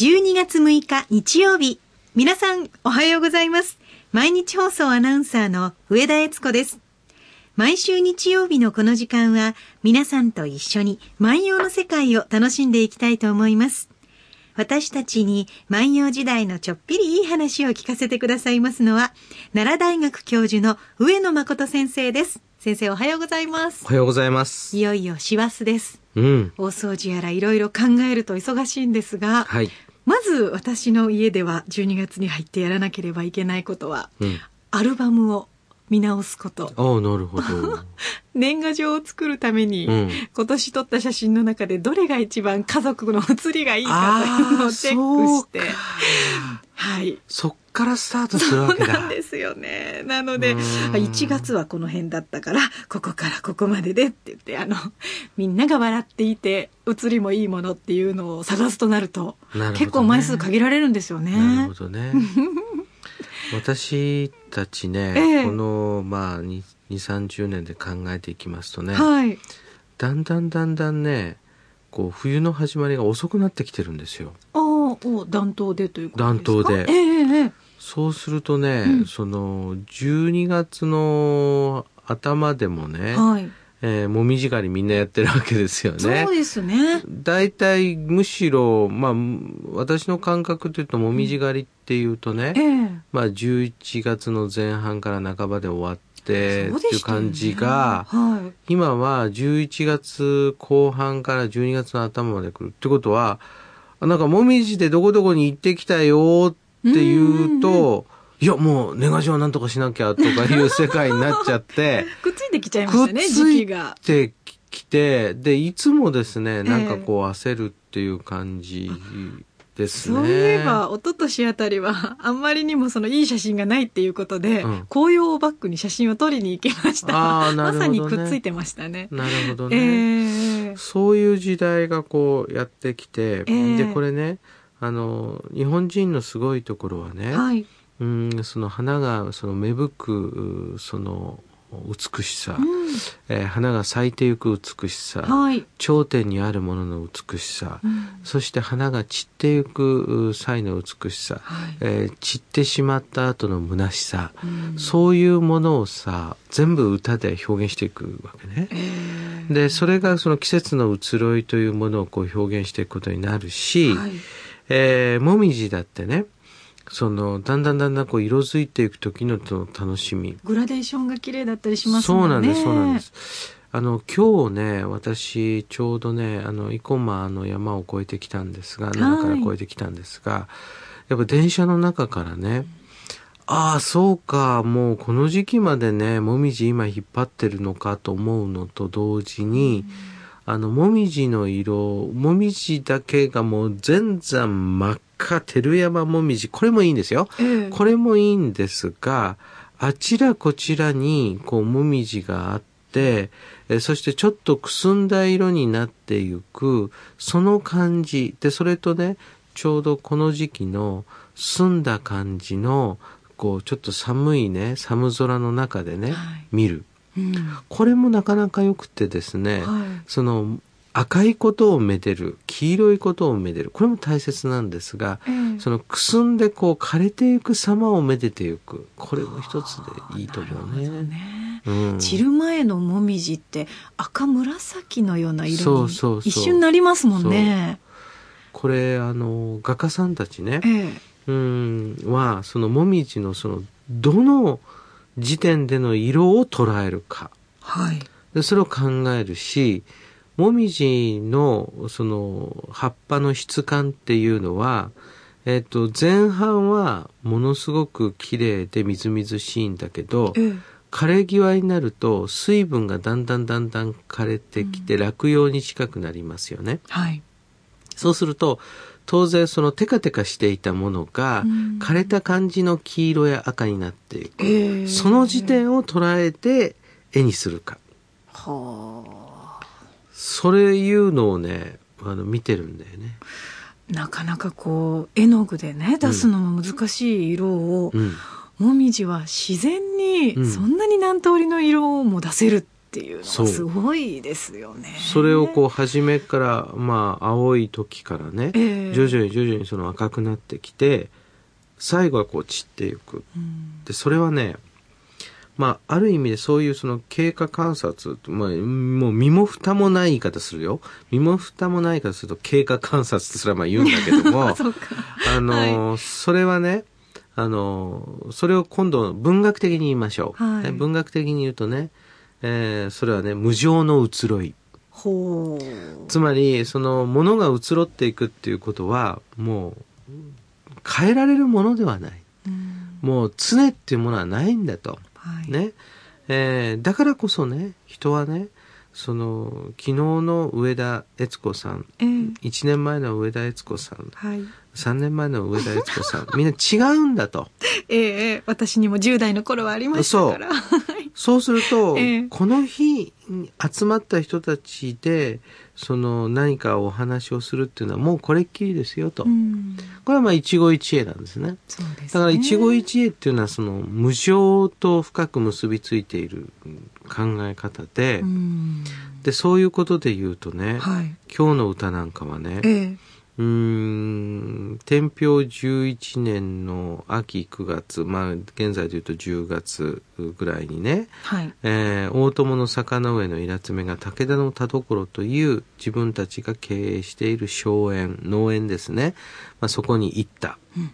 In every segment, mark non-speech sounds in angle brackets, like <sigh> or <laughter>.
12月6日日曜日。皆さん、おはようございます。毎日放送アナウンサーの上田悦子です。毎週日曜日のこの時間は、皆さんと一緒に万葉の世界を楽しんでいきたいと思います。私たちに万葉時代のちょっぴりいい話を聞かせてくださいますのは、奈良大学教授の上野誠先生です。先生おはようございますお。はようございます。いよいよ師走です。うん。大掃除やらいろいろ考えると忙しいんですが、はい。まず私の家では12月に入ってやらなければいけないことは、うん。アルバムを見直すこと。ああ、なるほど。<laughs> 年賀状を作るために、うん今年撮った写真の中でどれが一番家族の写りがいいかというのをチェックして、はい。そっからスタートするわけだ。なんですよね。なので、うん1月はこの辺だったから、ここからここまででって言って、あの、みんなが笑っていて、写りもいいものっていうのを探すとなると、なるね結構枚数限られるんですよなるねほ。どね。<laughs> 私たちね、ええこの、まあ、2、30年で考えていきますとね、はい。だんだんだんだんね、こう、冬の始まりが遅くなってきてるんですよ。ああ、お暖冬でということですか暖冬でえええそうするとね、うんその、12月の頭でもね、はい。えーもみじ狩りみんなやってるわけですよね。そうですね。大体むしろ、まあ、私の感覚というともみじ狩りっていうとね、ええまあ、11月の前半から半ばで終わってっていうそう感じが、はい。今は11月後半から12月の頭まで来るってことはなんかもみじでどこどこに行ってきたよって言うと、いやもう年賀状なんとかしなきゃとかいう世界になっちゃって。くっついてきちゃいましたね、くっつ時い期が。てきて、で、いつもですね、なんかこう焦るっていう感じですね。そういえば、一昨年あたりは、あんまりにもそのいい写真がないっていうことで、うん紅葉をバックに写真を撮りに行きました。あーなるほどねまさにくっついてましたね。なるほどえね。えそういう時代がこうやってきて、えで、これね、あの、日本人のすごいところはね、はい。うん、その花が、その芽吹く、その美しさ、うん。えー花が咲いていく美しさ、はい。頂点にあるものの美しさ、うん。そして花が散っていく際の美しさ、はい。えー散ってしまった後の虚しさ、うん。そういうものをさ、全部歌で表現していくわけね。ええで、それがその季節の移ろいというものをこう表現していくことになるし、はい。えーもみじだってね、その、だんだんだんだんこう色づいていく時の楽しみ。グラデーションが綺麗だったりしますもね。そうんなんです、そうなんです。あの、今日ね、私、ちょうどね、あの、生駒の山を越えてきたんですが、奈良から越えてきたんですが、やっぱ電車の中からね、ああ、そうか、もうこの時期までね、もみじ今引っ張ってるのかと思うのと同時に、あの、もみじの色、もみじだけがもう全山真っ赤、照山もみじ、これもいいんですよ。ええこれもいいんですが、あちらこちらに、こう、もみじがあって、えーそしてちょっとくすんだ色になっていく、その感じ。で、それとね、ちょうどこの時期の澄んだ感じの、こう、ちょっと寒いね、寒空の中でね、はい見る。うんこれもなかなか良くてですね、はい。その、赤いことをめでる、黄色いことをめでる。これも大切なんですが、ええそのくすんでこう枯れていく様をめでていく。これも一つでいいと思うね。ねうん。散る前のもみじって赤紫のような色に一瞬なりますもんね。これ、あの、画家さんたちねえ、えうん、は、そのもみじのその、どの時点での色を捉えるか。はい。でそれを考えるし、もみじのその葉っぱの質感っていうのは、えっ、と、前半はものすごく綺麗でみずみずしいんだけど、ええ枯れ際になると水分がだんだんだんだん枯れてきて落葉に近くなりますよね。はい。そうすると、当然そのテカテカしていたものがうん枯れた感じの黄色や赤になっていく。ええその時点を捉えて絵にするか。はそれいうのをね、あの見てるんだよね。あ。なかなかこう、絵の具でね、出すのも難しい色を、うん。もみじは自然にうんそんなに何通りの色も出せるっっていうのがすごいですよね。それをこう初めからまあ青い時からね、えー、徐々に徐々にその赤くなってきて最後はこう散っていく。うん、でそれはねまあ、ある意味でそういうその経過観察、まあ、もう身も蓋もない言い方するよ。身も蓋もない言い方すると経過観察ってそれはまあ言うんだけども、<laughs> あの、はい、それはね、あの、それを今度文学的に言いましょう。はい、文学的に言うとね、えー、それはね、無常の移ろい。ほう。つまり、その、ものが移ろっていくっていうことは、もう、変えられるものではない。うん、もう、常っていうものはないんだと。はい、ね。えー、だからこそね、人はね、その昨日の上田悦子さん、えー、1年前の上田悦子さん、はい、3年前の上田悦子さんみんな違うんだと。<laughs> ええ私にも10代の頃はありましたから。そう <laughs> すると、えー、この日集まった人たちでその何かお話をするっていうのはもうこれっきりですよと。これはまあ一期一会なんですね。すね。だから一期一会っていうのはその無常と深く結びついている考え方で、でそういうことで言うとね、はい、今日の歌なんかはね、えーうん、天平11年の秋9月、まあ、現在で言うと10月ぐらいにね、はい、えー、大友の坂の上のイラつめが武田の田所という自分たちが経営している荘園、農園ですね。まあ、そこに行った。うん、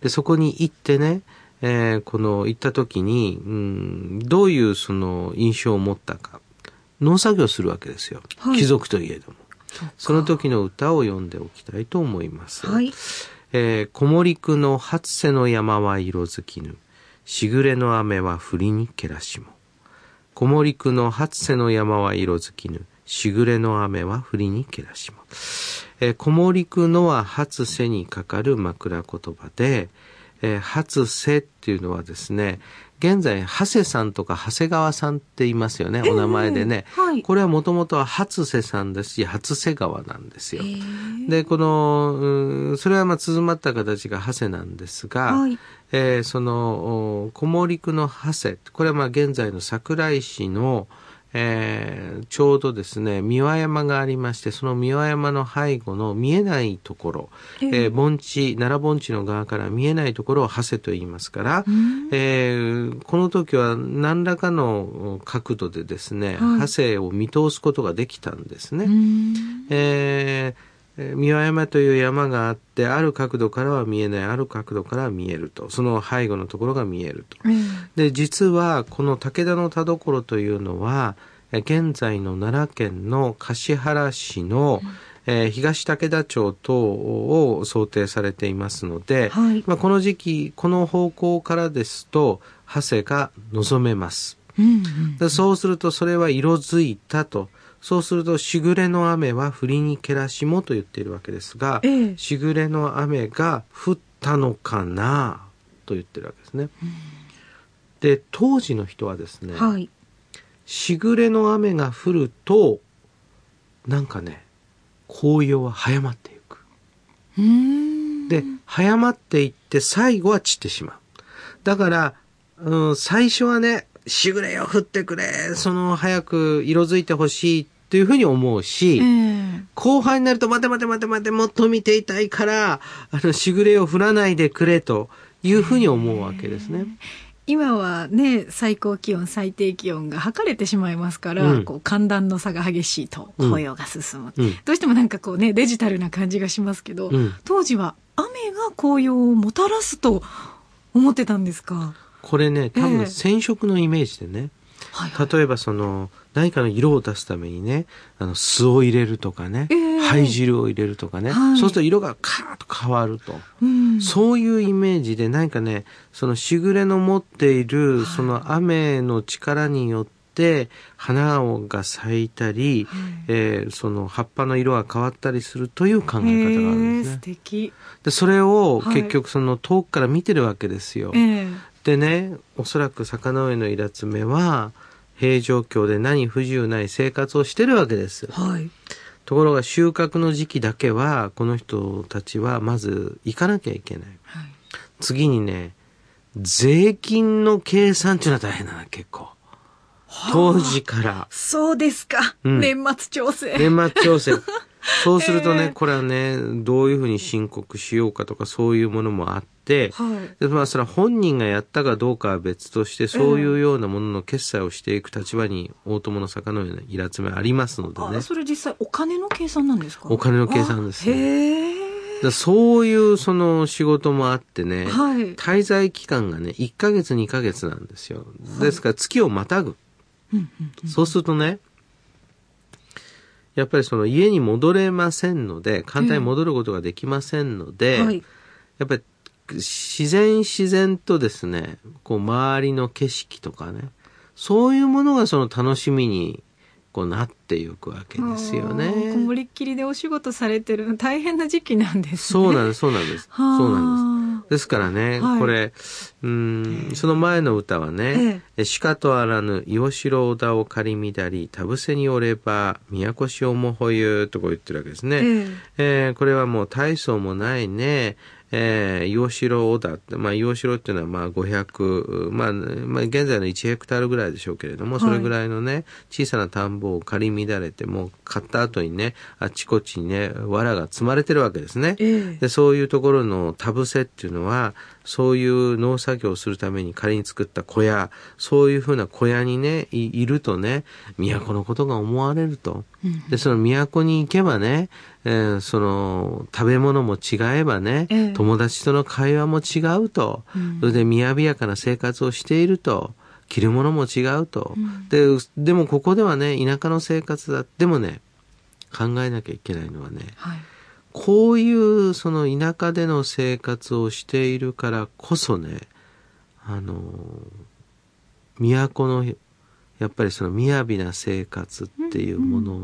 で、そこに行ってね、えー、この行った時に、うん、どういうその印象を持ったか。農作業するわけですよ。はい、貴族といえども。その時の歌を読んでおきたいと思います。はい。えー、小森区の初瀬の山は色づきぬ。しぐれの雨は降りにけらしも。小森区の初瀬の山は色づきぬ。しぐれの雨は降りにけらしも。えー、小森区のは初瀬にかかる枕言葉で、えー、初瀬っていうのはですね、現在、長谷さんとか長谷川さんって言いますよね、お名前でね。はい、これはもともとは初瀬さんですし、初瀬川なんですよ。で、この、それはまあ、続まった形が長谷なんですが、はい、えー、その、小森区の長谷、これはまあ、現在の桜井市の、えー、ちょうどですね、三輪山がありまして、その三輪山の背後の見えないところ、えー、盆地、奈良盆地の側から見えないところを長谷と言いますから、えー、この時は何らかの角度でですね、はい、長谷を見通すことができたんですね。えー三輪山という山があって、ある角度からは見えない、ある角度からは見えると。その背後のところが見えると。うん、で、実は、この武田の田所というのは、現在の奈良県の橿原市の、うん、えー、東武田町等を想定されていますので、はい、まあ、この時期、この方向からですと、長谷が望めます。うんうんうん、そうすると、それは色づいたと。そうすると、しぐれの雨は降りにけらしもと言っているわけですが、ええ、しぐれの雨が降ったのかなと言ってるわけですね。うん、で、当時の人はですね、はい、しぐれの雨が降ると、なんかね、紅葉は早まっていく。で、早まっていって最後は散ってしまう。だから、うん、最初はね、しぐれよ降ってくれ、その早く色づいてほしいというふうに思うし、後半になると待て待て待て待てもっと見ていたいから、あの、しぐれを降らないでくれというふうに思うわけですね。今はね、最高気温、最低気温が測れてしまいますから、うん、こう寒暖の差が激しいと紅葉が進む、うん、どうしてもなんかこうね、デジタルな感じがしますけど、うん、当時は雨が紅葉をもたらすと思ってたんですか？これね、多分染色のイメージでね、えー、例えばその、何かの色を出すためにね、あの、酢を入れるとかね、えー、灰汁を入れるとかね、はい、そうすると色がカーッと変わると、うん、そういうイメージで何かね、そのしぐれの持っている、その雨の力によって、花が咲いたり、はい、えー、その葉っぱの色が変わったりするという考え方があるんですね。素敵。でそれを結局その遠くから見てるわけですよ。でね、おそらく坂上のイラツメは、平状況で何不自由ない生活をしてるわけです。はい。ところが収穫の時期だけは、この人たちはまず行かなきゃいけない。はい、次にね、税金の計算っていうのは大変だな、結構。当時から。そうですか。うん年末調整。年末調整。<laughs> そうするとね、ええこれはね、どういうふうに申告しようかとかそういうものもあって、はい。でまあ、それは本人がやったかどうかは別として、そういうようなものの決済をしていく立場に大友の坂のようなイラつめありますのでね。あ、それ実際お金の計算なんですか？お金の計算ですあねへえ。だそういうその仕事もあってね、はい。滞在期間がね、1ヶ月2ヶ月なんですよ。ですから月をまたぐ。うんうんそうするとね、やっぱりその家に戻れませんので、簡単に戻ることができませんので、はい。やっぱり自然自然とですね、こう周りの景色とかね、そういうものがその楽しみにこうなっていくわけですよあーこね。もりっきりでお仕事されてる大変な時期なんですね。そうなんです、そうなんです。そうなんです。んでですからね、はいこれ、うん、その前の歌はね、鹿とあらぬ、岩城小田を借り乱り、田伏せにおれば、宮古市をもほゆ、とこう言ってるわけですね。えええーこれはもう大層もないね、えー、洋城小田って、まあ、洋城っていうのはまあ500、まあ、まあ、現在の1ヘクタールぐらいでしょうけれども、はいそれぐらいのね、小さな田んぼを借り乱れて、もう買った後にね、あちこちにね、藁が積まれてるわけですね。ええで、そういうところの田伏せっていうのは、そういう農作業をするために仮に作った小屋、そういうふうな小屋にね、いいるとね、都のことが思われると。うんで、その都に行けばね、えーその食べ物も違えばね、ええ友達との会話も違うと、うんそれで雅やかな生活をしていると、着るものも違うと、うんで、でもここではね、田舎の生活だ。でもね、考えなきゃいけないのはね、はい。こういうその田舎での生活をしているからこそね、あの、都の、やっぱりその雅な生活っていうもの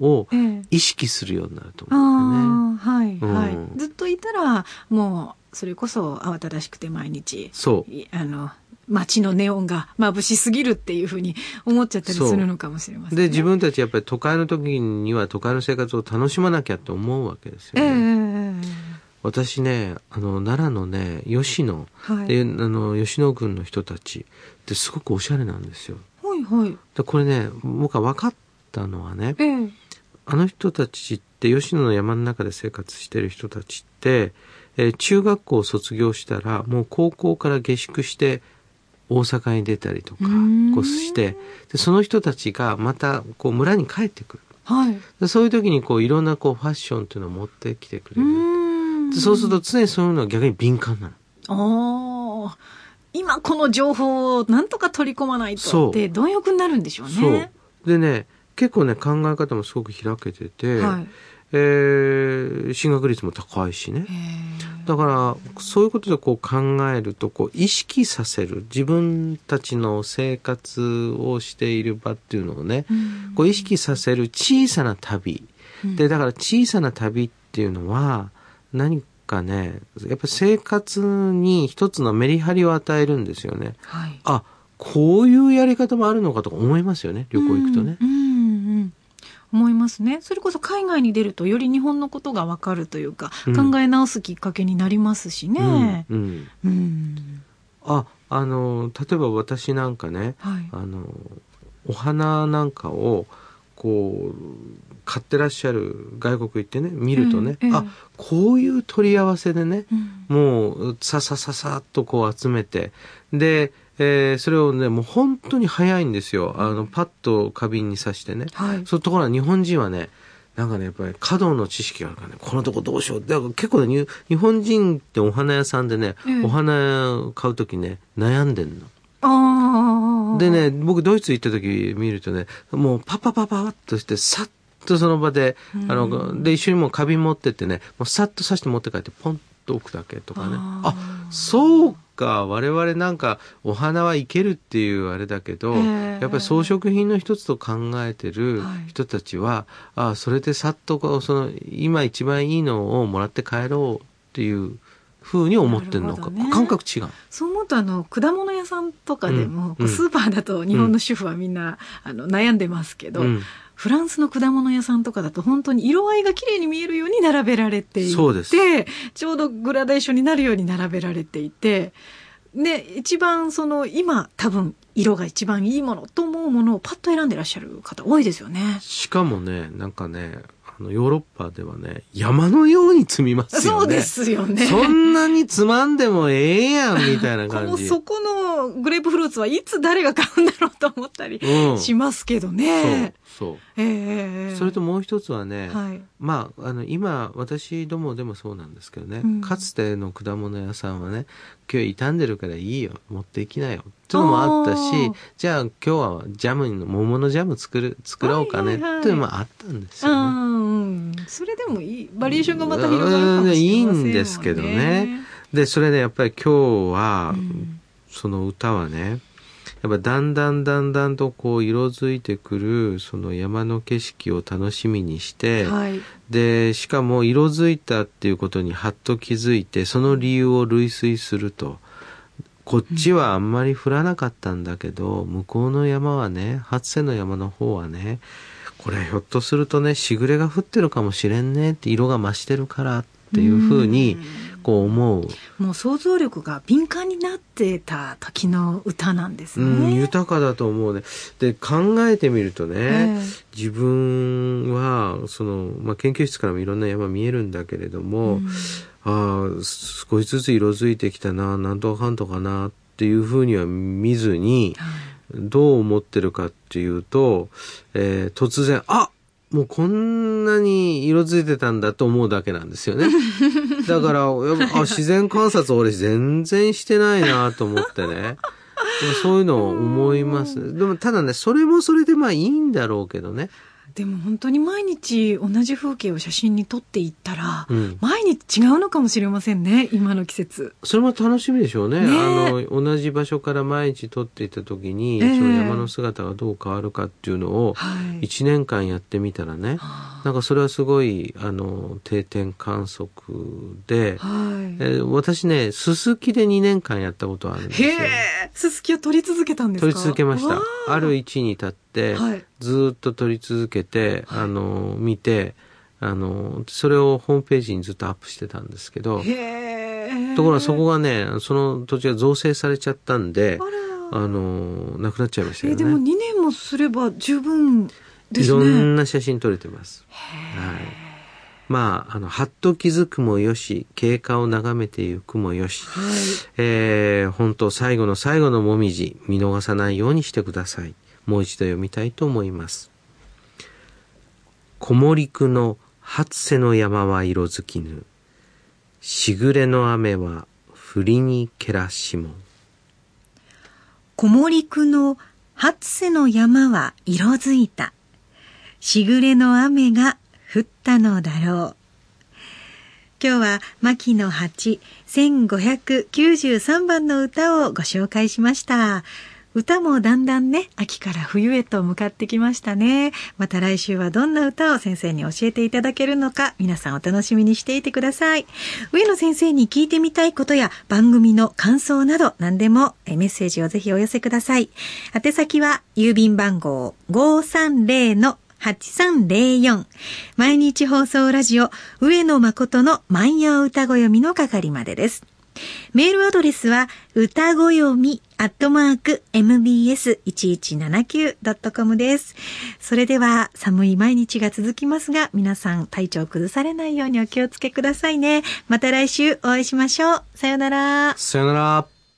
をええ意識するようになると思うんああ、はい、うん。はい。ずっといたら、もう、それこそ慌ただしくて毎日、そう。いあの、街のネオンが眩しすぎるっていうふうに思っちゃったりするのかもしれません、ね。で、自分たちやっぱり都会の時には都会の生活を楽しまなきゃって思うわけですよええね。え私ね、あの、奈良のね、吉野、えはい。で、あの、吉野郡の人たちってすごくおしゃれなんですよ。はい、はい。で、これね、僕は分かったのはね、ええあの人たちって、吉野の山の中で生活してる人たちって、えー中学校を卒業したら、もう高校から下宿して、大阪に出たりとかこうして、で、その人たちがまた、こう村に帰ってくる。はい。でそういう時に、こう、いろんなこう、ファッションっていうのを持ってきてくうれる。でそうすると、常にそういうのは逆に敏感なの。ああ、今この情報をなんとか取り込まないとって貪欲になるんでしょうそうね。。でね、結構ね、考え方もすごく開けてて、はい。えー進学率も高いしね。だから、そういうことでこう考えると、こう意識させる、自分たちの生活をしている場っていうのをね、うんこう意識させる小さな旅。うんで、だから小さな旅っていうのは、何かね、やっぱり生活に一つのメリハリを与えるんですよね。はい。あ、こういうやり方もあるのかとか思いますよね、旅行行くとね。うん思いますね。それこそ海外に出るとより日本のことがわかるというか、うん考え直すきっかけになりますしね。うんうんうん。あ、あの、例えば私なんかね、はい。あの、お花なんかを、こう、買ってらっしゃる外国行ってね、見るとね、ええええあ、こういう取り合わせでね、うんもう、ささささっとこう集めて、で、えーそれをね、もう本当に早いんですよ。あの、パッと花瓶に刺してね。はい。そういうところは日本人はね、なんかね、やっぱり華道の知識があるからね、このとこどうしよう。だから結構ね、に日本人ってお花屋さんでね、ええお花買うときね、悩んでんの。ああ。でね、僕ドイツ行った時見るとね、もうパッパパッパッとして、さっとその場で、あの、で、一緒にもう花瓶持ってってね、もうさっと刺して持って帰って、ポンと置くだけとかね。あそうか、我々なんか、お花はいけるっていうあれだけど、ええやっぱり装飾品の一つと考えてるはい。人たちは、あそれでさっとこう、その、今一番いいのをもらって帰ろうっていうふうに思ってるのか、ね。感覚違う。そう思うとあの果物屋さんとかでも、うん。スーパーだと日本の主婦はみんな、あの悩んでますけど、うんフランスの果物屋さんとかだと本当に色合いが綺麗に見えるように並べられていてちょうどグラデーションになるように並べられていてね、一番その今多分色が一番いいものと思うものをパッと選んでらっしゃる方多いですよね。しかもね、なんかね、あの、ヨーロッパではね、山のように積みますよね。そうですよね。そんなにつまんでもええやん、みたいな感じ。そ <laughs> このグレープフルーツはいつ誰が買うんだろうと思ったりしますけどね。そう。そう。ええー、それともう一つはね、はい、まあ、あの、今、私どもでもそうなんですけどね、うん、かつての果物屋さんはね、今日傷んでるからいいよ、持っていきなよ、っていうのもあったし、じゃあ今日はジャムの、桃のジャム作る、作ろうかね、っていうのもあったんですよね。うん、それでもいい、バリエーションがまた広がるかもしれません、ね、いいんですけどね。で、それでやっぱり今日は、うん、その歌はね、やっぱだんだんだんだんとこう色づいてくるその山の景色を楽しみにして、はい、でしかも色づいたっていうことにはっと気づいてその理由を類推すると。こっちはあんまり降らなかったんだけど、向こうの山はね、初瀬の山の方はね、これひょっとするとね、しぐれが降ってるかもしれんねって色が増してるからっていうふうに、こう思う。もう想像力が敏感になってた時の歌なんですね。うん、豊かだと思うね。で、考えてみるとね、えー、自分は、その、まあ、研究室からもいろんな山見えるんだけれども、うん、ああ、少しずつ色づいてきたな、なんとかかんとかなっていうふうには見ずに、はいどう思ってるかっていうと、えー、突然、あもうこんなに色づいてたんだと思うだけなんですよね。<laughs> だから、あ <laughs> 自然観察俺全然してないなと思ってね。そういうのを思います。でもただね、それもそれでまあいいんだろうけどね。でも本当に毎日同じ風景を写真に撮っていったら、うん、毎日違うのかもしれませんね今の季節。それも楽しみでしょうね、ね、あの同じ場所から毎日撮っていた時に、えー、その山の姿がどう変わるかっていうのを1年間やってみたらね、はい、なんかそれはすごいあの定点観測で、はい。えー、私ねすすきで2年間やったことあるんですよ。すすきを撮り続けたんですか？撮り続けました。あ。る位置に立って、はい、ずっと撮り続けて、あの、見て、あの、それをホームページにずっとアップしてたんですけど、ところがそこがね、その土地が造成されちゃったんで、あの、なくなっちゃいましたよね。でも2年もすれば十分ですね。いろんな写真撮れてます。はい。まあ、あの、はっと気づくもよし、経過を眺めていくもよし、はい、えー、本当最後の最後のもみじ、見逃さないようにしてください。もう一度読みたいと思います。木漏り区の初瀬の山は色づきぬ。しぐれの雨は降りにけらしも。木漏り区の初瀬の山は色づいた。しぐれの雨が降ったのだろう。今日は牧野八1593番の歌をご紹介しました。歌もだんだんね、秋から冬へと向かってきましたね。また来週はどんな歌を先生に教えていただけるのか、皆さんお楽しみにしていてください。上野先生に聞いてみたいことや番組の感想など何でもメッセージをぜひお寄せください。宛先は郵便番号530 8304毎日放送ラジオ上野誠の万葉歌子読みの係までです。メールアドレスは、歌ごよみ、アットマーク、mbs1179.com です。それでは、寒い毎日が続きますが、皆さん体調崩されないようにお気をつけくださいね。また来週お会いしましょう。さよなら。さよなら。